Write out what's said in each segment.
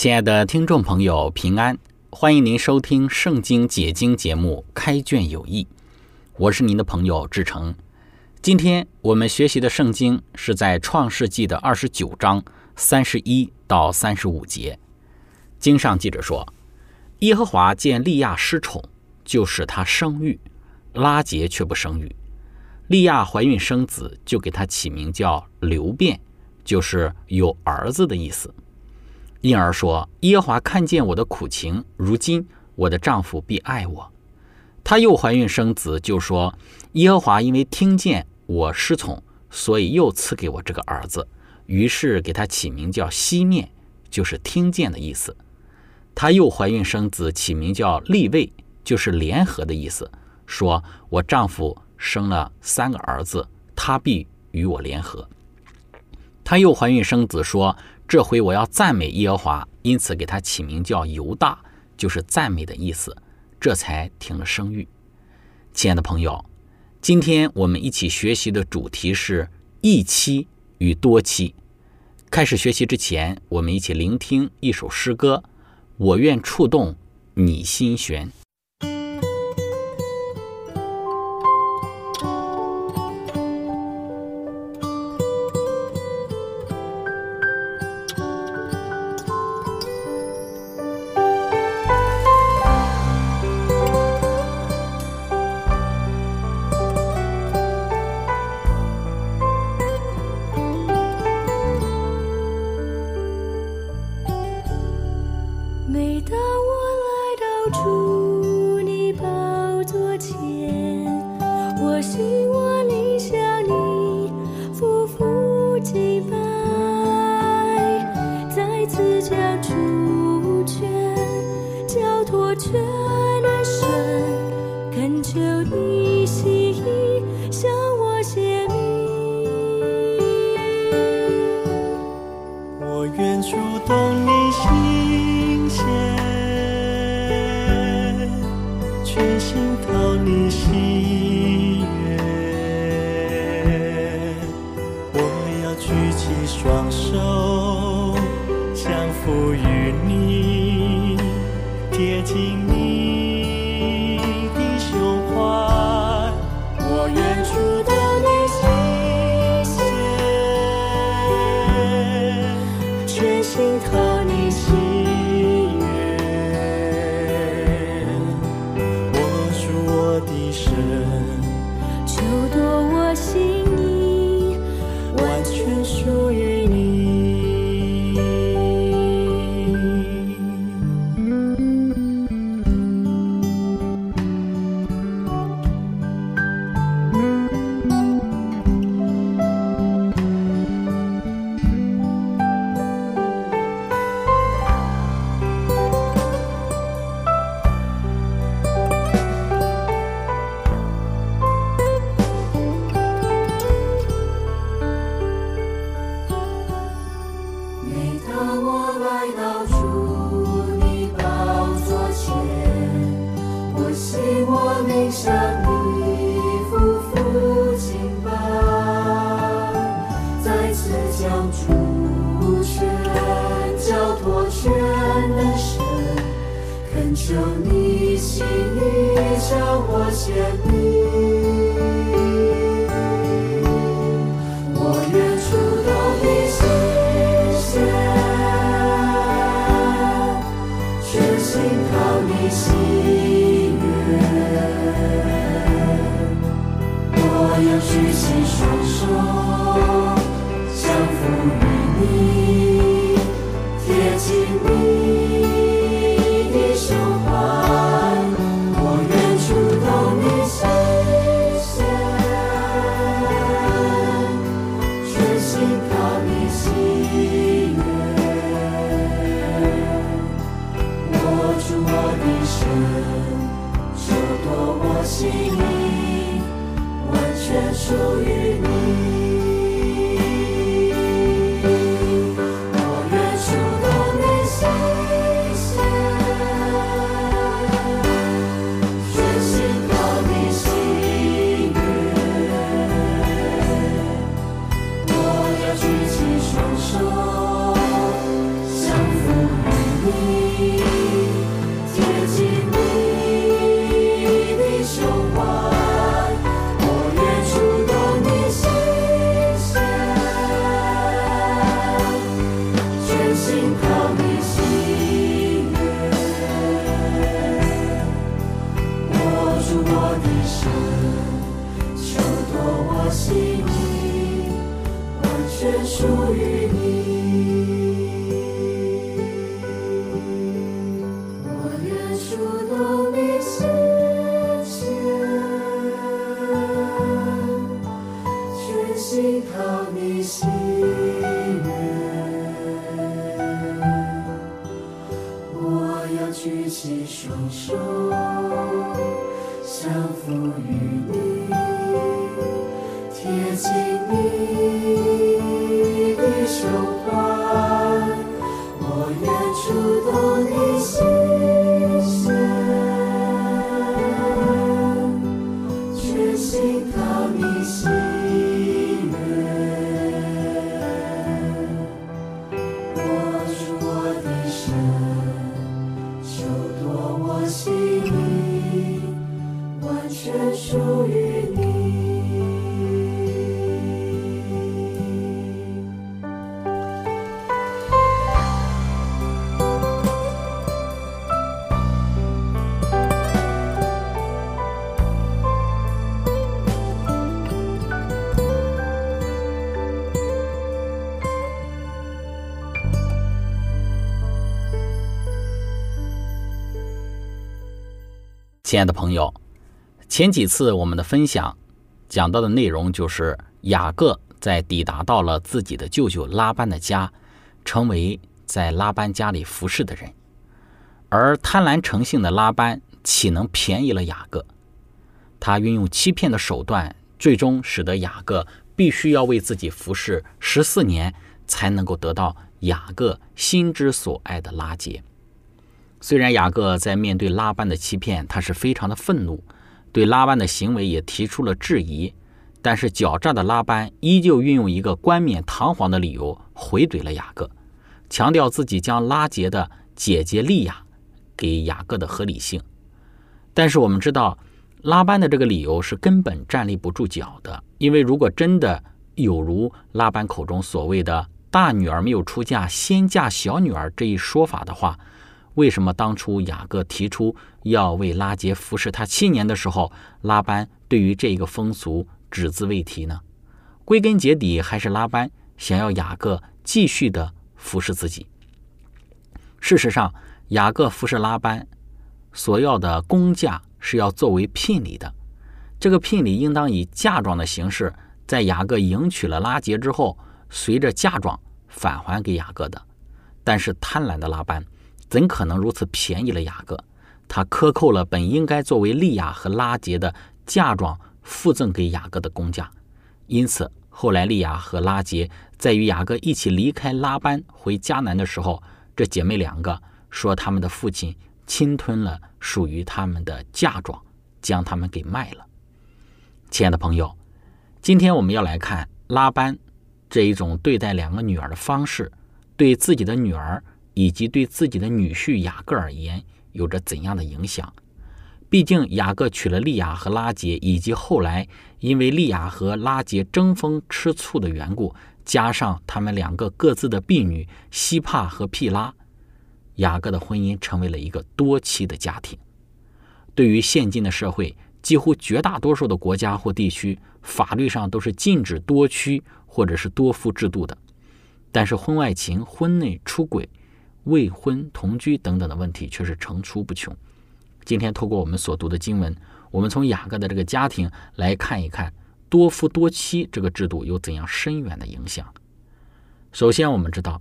亲爱的听众朋友，平安！欢迎您收听《圣经解经》节目《开卷有益》，我是您的朋友志成。今天我们学习的圣经是在创世纪的二十九章三十一到三十五节。经上记着说：“耶和华见利亚失宠，就使他生育；拉结却不生育。利亚怀孕生子，就给他起名叫流变，就是有儿子的意思。”因而说：“耶和华看见我的苦情，如今我的丈夫必爱我。”她又怀孕生子，就说：“耶和华因为听见我失宠，所以又赐给我这个儿子。”于是给他起名叫西面，就是听见的意思。她又怀孕生子，起名叫立位，就是联合的意思。说：“我丈夫生了三个儿子，他必与我联合。”她又怀孕生子，说。这回我要赞美耶和华，因此给他起名叫犹大，就是赞美的意思。这才停了生育。亲爱的朋友，今天我们一起学习的主题是一妻与多妻。开始学习之前，我们一起聆听一首诗歌：我愿触动你心弦。近你的胸怀，我远处的。siempre. 亲爱的朋友，前几次我们的分享讲到的内容就是雅各在抵达到了自己的舅舅拉班的家，成为在拉班家里服侍的人。而贪婪成性的拉班岂能便宜了雅各？他运用欺骗的手段，最终使得雅各必须要为自己服侍十四年，才能够得到雅各心之所爱的拉结。虽然雅各在面对拉班的欺骗，他是非常的愤怒，对拉班的行为也提出了质疑，但是狡诈的拉班依旧运用一个冠冕堂皇的理由回怼了雅各，强调自己将拉结的姐姐利亚给雅各的合理性。但是我们知道，拉班的这个理由是根本站立不住脚的，因为如果真的有如拉班口中所谓的“大女儿没有出嫁，先嫁小女儿”这一说法的话，为什么当初雅各提出要为拉杰服侍他七年的时候，拉班对于这个风俗只字未提呢？归根结底，还是拉班想要雅各继续的服侍自己。事实上，雅各服侍拉班所要的工价是要作为聘礼的，这个聘礼应当以嫁妆的形式，在雅各迎娶了拉杰之后，随着嫁妆返还给雅各的。但是贪婪的拉班。怎可能如此便宜了雅各？他克扣了本应该作为利亚和拉杰的嫁妆附赠给雅各的工价，因此后来利亚和拉杰在与雅各一起离开拉班回迦南的时候，这姐妹两个说他们的父亲侵吞了属于他们的嫁妆，将他们给卖了。亲爱的朋友，今天我们要来看拉班这一种对待两个女儿的方式，对自己的女儿。以及对自己的女婿雅各而言有着怎样的影响？毕竟雅各娶了利亚和拉杰，以及后来因为利亚和拉杰争风吃醋的缘故，加上他们两个各自的婢女希帕和毗拉，雅各的婚姻成为了一个多妻的家庭。对于现今的社会，几乎绝大多数的国家或地区，法律上都是禁止多妻或者是多夫制度的，但是婚外情、婚内出轨。未婚同居等等的问题却是层出不穷。今天透过我们所读的经文，我们从雅各的这个家庭来看一看多夫多妻这个制度有怎样深远的影响。首先，我们知道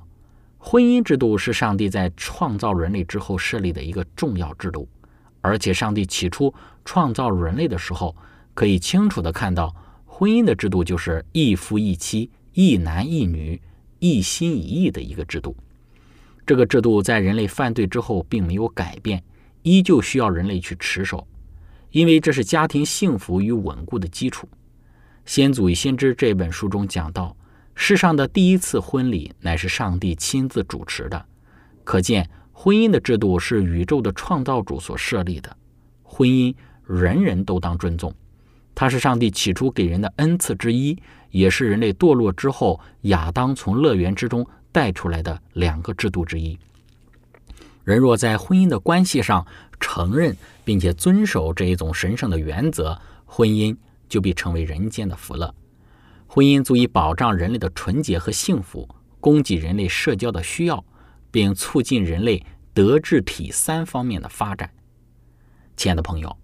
婚姻制度是上帝在创造人类之后设立的一个重要制度，而且上帝起初创造人类的时候，可以清楚的看到，婚姻的制度就是一夫一妻、一男一女、一心一意的一个制度。这个制度在人类犯罪之后并没有改变，依旧需要人类去持守，因为这是家庭幸福与稳固的基础。《先祖与先知》这本书中讲到，世上的第一次婚礼乃是上帝亲自主持的，可见婚姻的制度是宇宙的创造主所设立的。婚姻人人都当尊重，它是上帝起初给人的恩赐之一，也是人类堕落之后亚当从乐园之中。带出来的两个制度之一。人若在婚姻的关系上承认并且遵守这一种神圣的原则，婚姻就必成为人间的福乐。婚姻足以保障人类的纯洁和幸福，供给人类社交的需要，并促进人类德智体三方面的发展。亲爱的朋友，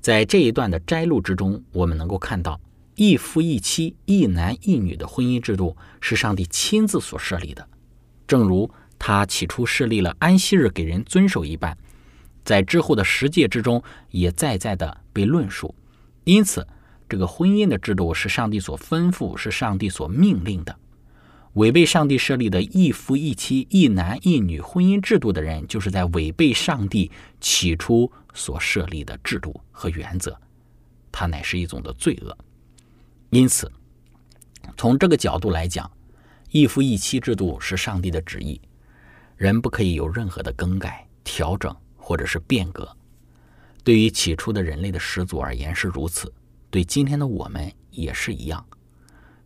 在这一段的摘录之中，我们能够看到。一夫一妻、一男一女的婚姻制度是上帝亲自所设立的，正如他起初设立了安息日给人遵守一般，在之后的十诫之中也再再的被论述。因此，这个婚姻的制度是上帝所吩咐、是上帝所命令的。违背上帝设立的一夫一妻、一男一女婚姻制度的人，就是在违背上帝起初所设立的制度和原则，它乃是一种的罪恶。因此，从这个角度来讲，一夫一妻制度是上帝的旨意，人不可以有任何的更改、调整或者是变革。对于起初的人类的始祖而言是如此，对今天的我们也是一样。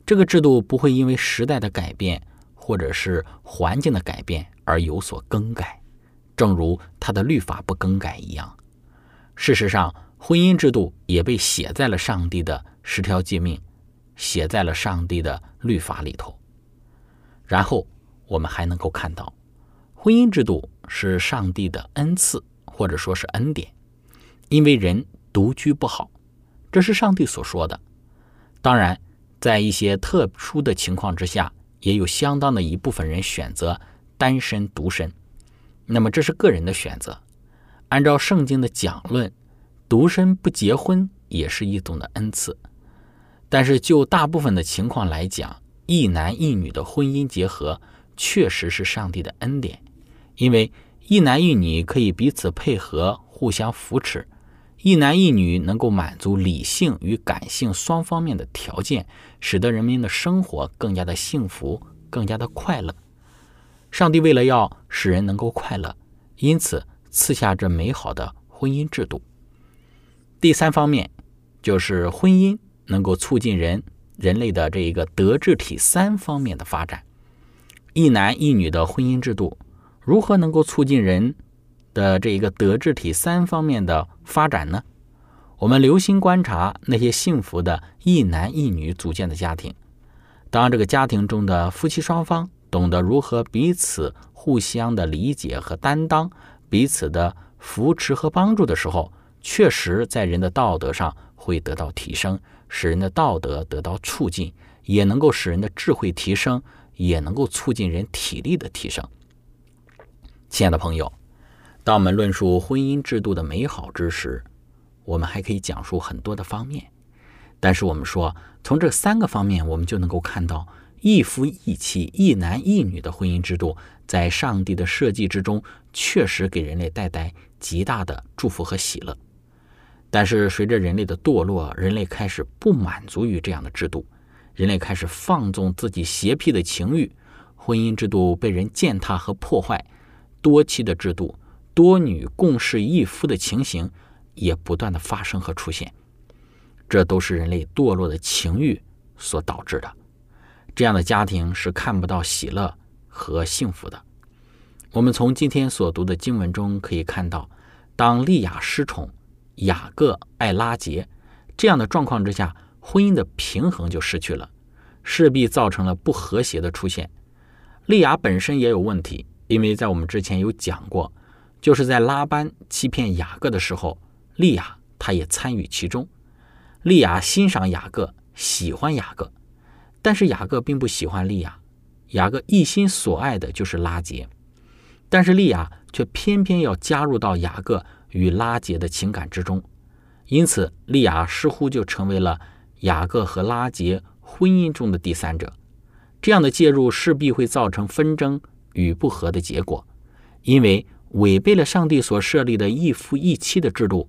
这个制度不会因为时代的改变或者是环境的改变而有所更改，正如他的律法不更改一样。事实上，婚姻制度也被写在了上帝的十条诫命。写在了上帝的律法里头。然后我们还能够看到，婚姻制度是上帝的恩赐，或者说是恩典，因为人独居不好，这是上帝所说的。当然，在一些特殊的情况之下，也有相当的一部分人选择单身独身。那么这是个人的选择。按照圣经的讲论，独身不结婚也是一种的恩赐。但是就大部分的情况来讲，一男一女的婚姻结合确实是上帝的恩典，因为一男一女可以彼此配合、互相扶持，一男一女能够满足理性与感性双方面的条件，使得人民的生活更加的幸福、更加的快乐。上帝为了要使人能够快乐，因此赐下这美好的婚姻制度。第三方面就是婚姻。能够促进人人类的这一个德智体三方面的发展。一男一女的婚姻制度如何能够促进人的这一个德智体三方面的发展呢？我们留心观察那些幸福的一男一女组建的家庭，当这个家庭中的夫妻双方懂得如何彼此互相的理解和担当，彼此的扶持和帮助的时候，确实在人的道德上会得到提升。使人的道德得到促进，也能够使人的智慧提升，也能够促进人体力的提升。亲爱的朋友，当我们论述婚姻制度的美好之时，我们还可以讲述很多的方面。但是我们说，从这三个方面，我们就能够看到一夫一妻、一男一女的婚姻制度，在上帝的设计之中，确实给人类带来极大的祝福和喜乐。但是，随着人类的堕落，人类开始不满足于这样的制度，人类开始放纵自己邪僻的情欲，婚姻制度被人践踏和破坏，多妻的制度、多女共侍一夫的情形也不断的发生和出现，这都是人类堕落的情欲所导致的。这样的家庭是看不到喜乐和幸福的。我们从今天所读的经文中可以看到，当利亚失宠。雅各爱拉杰，这样的状况之下，婚姻的平衡就失去了，势必造成了不和谐的出现。利亚本身也有问题，因为在我们之前有讲过，就是在拉班欺骗雅各的时候，利亚他也参与其中。利亚欣赏雅各，喜欢雅各，但是雅各并不喜欢利亚，雅各一心所爱的就是拉杰，但是利亚却偏偏要加入到雅各。与拉杰的情感之中，因此利亚似乎就成为了雅各和拉杰婚姻中的第三者。这样的介入势必会造成纷争与不和的结果，因为违背了上帝所设立的一夫一妻的制度。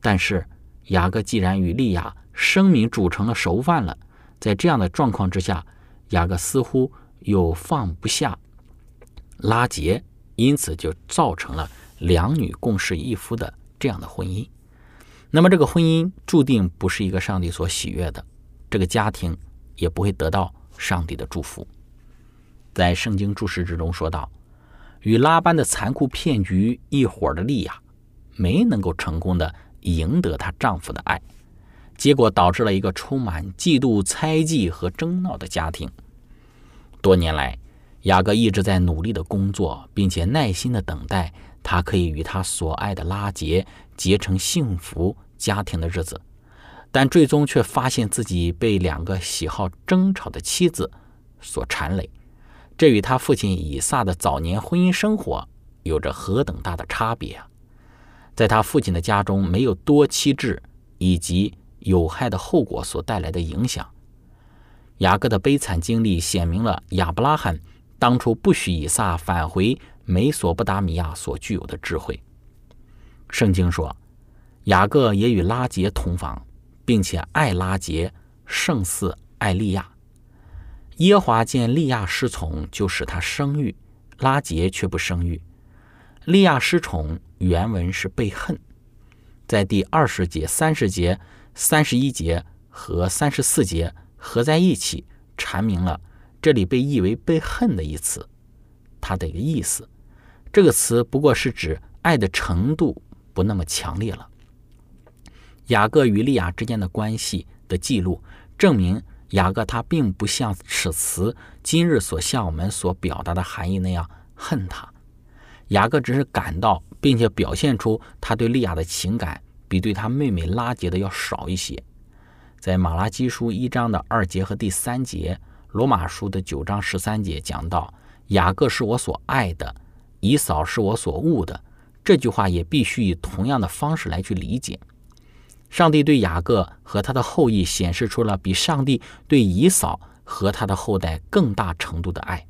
但是雅各既然与利亚生米煮成了熟饭了，在这样的状况之下，雅各似乎又放不下拉杰，因此就造成了两女共侍一夫的这样的婚姻。那么这个婚姻注定不是一个上帝所喜悦的，这个家庭也不会得到上帝的祝福。在圣经注释之中说道：“与拉班的残酷骗局一伙的利亚，没能够成功的赢得她丈夫的爱。”结果导致了一个充满嫉妒、猜忌和争闹的家庭。多年来，雅各一直在努力的工作，并且耐心的等待他可以与他所爱的拉结结成幸福家庭的日子，但最终却发现自己被两个喜好争吵的妻子所缠累。这与他父亲以撒的早年婚姻生活有着何等大的差别啊！在他父亲的家中，没有多妻制以及。有害的后果所带来的影响。雅各的悲惨经历显明了亚伯拉罕当初不许以撒返回美索不达米亚所具有的智慧。圣经说，雅各也与拉结同房，并且爱拉结胜似爱利亚。耶华见利亚失宠，就使他生育；拉结却不生育。利亚失宠，原文是被恨，在第二十节、三十节。三十一节和三十四节合在一起，阐明了这里被译为“被恨”的一词，它的一个意思。这个词不过是指爱的程度不那么强烈了。雅各与利亚之间的关系的记录，证明雅各他并不像此词今日所向我们所表达的含义那样恨他。雅各只是感到，并且表现出他对利亚的情感。比对他妹妹拉结的要少一些。在马拉基书一章的二节和第三节，罗马书的九章十三节讲到：“雅各是我所爱的，以扫是我所悟的。”这句话也必须以同样的方式来去理解。上帝对雅各和他的后裔显示出了比上帝对以扫和他的后代更大程度的爱。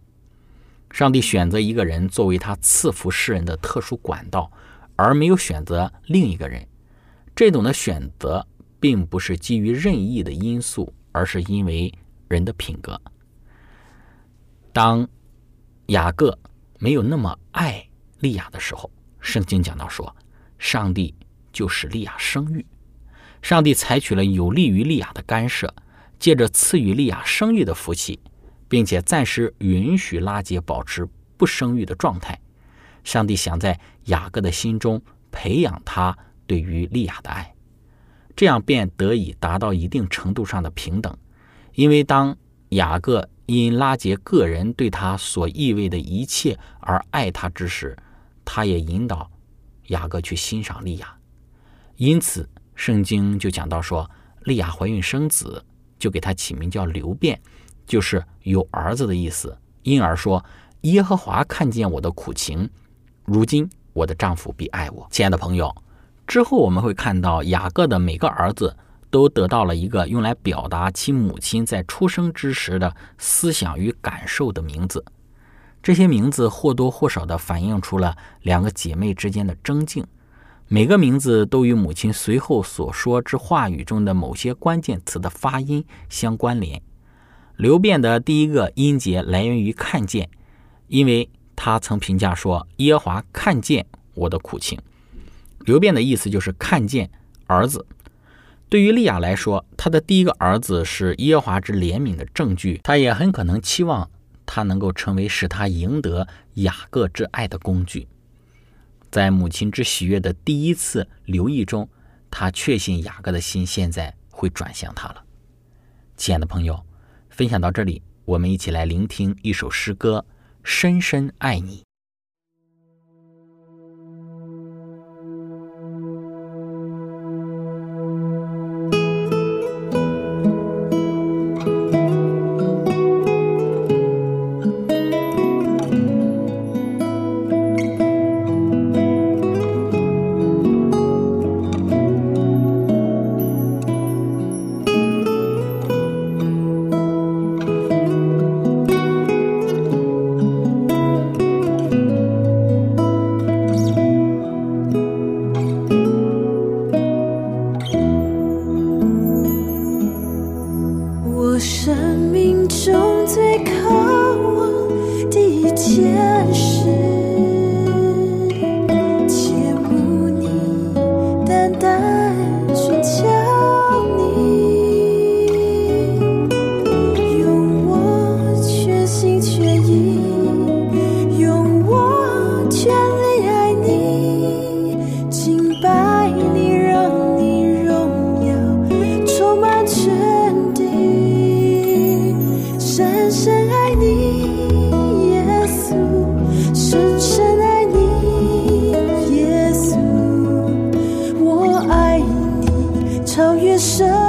上帝选择一个人作为他赐福世人的特殊管道，而没有选择另一个人。这种的选择并不是基于任意的因素，而是因为人的品格。当雅各没有那么爱利亚的时候，圣经讲到说，上帝就使利亚生育。上帝采取了有利于利亚的干涉，借着赐予利亚生育的福气，并且暂时允许拉结保持不生育的状态。上帝想在雅各的心中培养他。对于利亚的爱，这样便得以达到一定程度上的平等。因为当雅各因拉结个人对他所意味的一切而爱他之时，他也引导雅各去欣赏利亚。因此，圣经就讲到说，利亚怀孕生子，就给他起名叫刘辩，就是有儿子的意思。因而说，耶和华看见我的苦情，如今我的丈夫必爱我。亲爱的朋友。之后我们会看到雅各的每个儿子都得到了一个用来表达其母亲在出生之时的思想与感受的名字。这些名字或多或少地反映出了两个姐妹之间的争竞。每个名字都与母亲随后所说之话语中的某些关键词的发音相关联。刘辩的第一个音节来源于“看见”，因为他曾评价说：“耶华看见我的苦情。”刘辩的意思就是看见儿子。对于利亚来说，他的第一个儿子是耶华之怜悯的证据，他也很可能期望他能够成为使他赢得雅各之爱的工具。在母亲之喜悦的第一次留意中，他确信雅各的心现在会转向他了。亲爱的朋友，分享到这里，我们一起来聆听一首诗歌《深深爱你》。舍，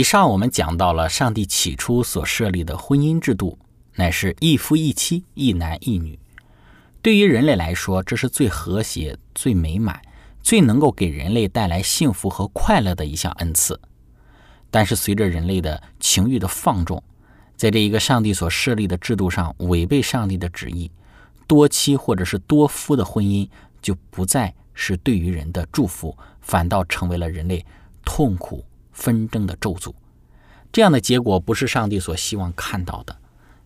以上我们讲到了上帝起初所设立的婚姻制度，乃是一夫一妻、一男一女。对于人类来说，这是最和谐、最美满、最能够给人类带来幸福和快乐的一项恩赐。但是，随着人类的情欲的放纵，在这一个上帝所设立的制度上违背上帝的旨意，多妻或者是多夫的婚姻就不再是对于人的祝福，反倒成为了人类痛苦纷争的咒诅。这样的结果不是上帝所希望看到的。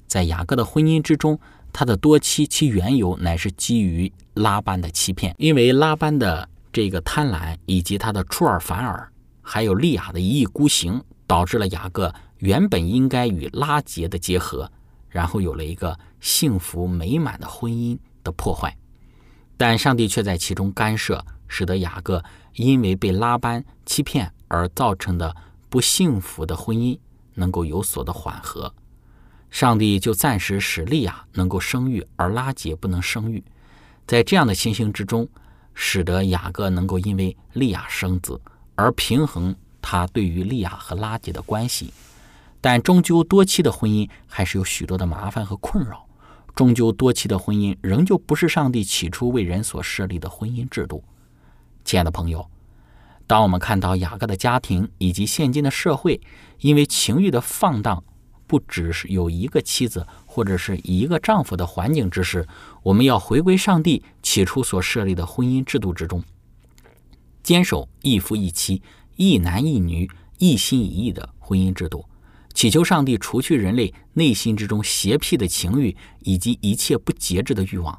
在雅各的婚姻之中，他的多妻其缘由乃是基于拉班的欺骗，因为拉班的这个贪婪，以及他的出尔反尔，还有利亚的一意孤行，导致了雅各原本应该与拉结的结合，然后有了一个幸福美满的婚姻的破坏。但上帝却在其中干涉，使得雅各因为被拉班欺骗而造成的不幸福的婚姻能够有所的缓和。上帝就暂时使利亚能够生育，而拉结不能生育。在这样的情形之中，使得雅各能够因为利亚生子而平衡他对于利亚和拉结的关系。但终究多妻的婚姻还是有许多的麻烦和困扰。终究多妻的婚姻仍旧不是上帝起初为人所设立的婚姻制度。亲爱的朋友，当我们看到雅各的家庭以及现今的社会因为情欲的放荡，不只是有一个妻子或者是一个丈夫的环境之时，我们要回归上帝起初所设立的婚姻制度之中，坚守一夫一妻、一男一女、一心一意的婚姻制度，祈求上帝除去人类内心之中邪僻的情欲以及一切不节制的欲望，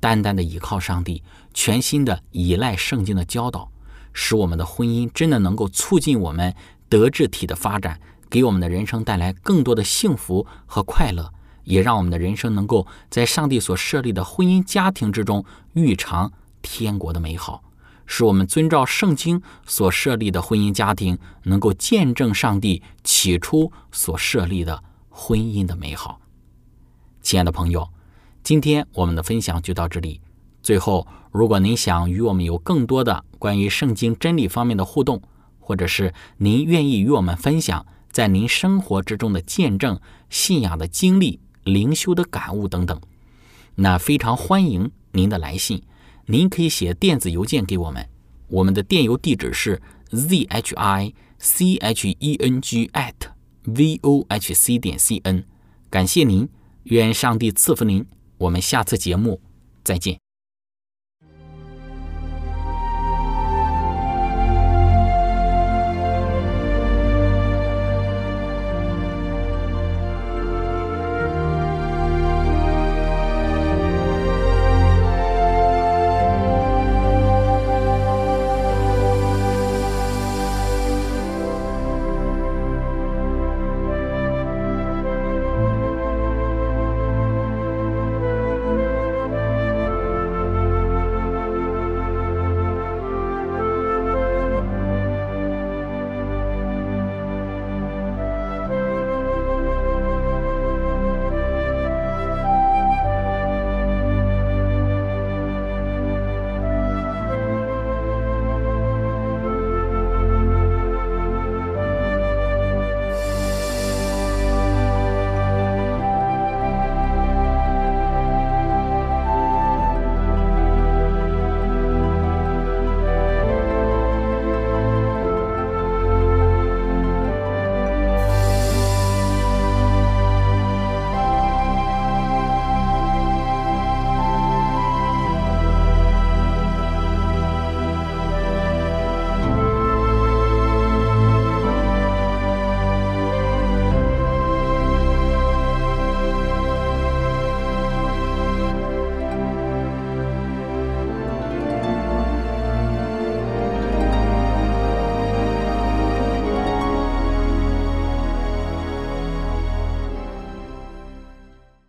单单的依靠上帝，全心的依赖圣经的教导，使我们的婚姻真的能够促进我们德智体的发展，给我们的人生带来更多的幸福和快乐，也让我们的人生能够在上帝所设立的婚姻家庭之中预尝天国的美好。使我们遵照圣经所设立的婚姻家庭，能够见证上帝起初所设立的婚姻的美好。亲爱的朋友，今天我们的分享就到这里。最后，如果您想与我们有更多的关于圣经真理方面的互动，或者是您愿意与我们分享在您生活之中的见证、信仰的经历、灵修的感悟等等，那非常欢迎您的来信。您可以写电子邮件给我们，我们的电邮地址是 z h i c h e n g at v o h c 点 c n。感谢您，愿上帝赐福您。我们下次节目再见。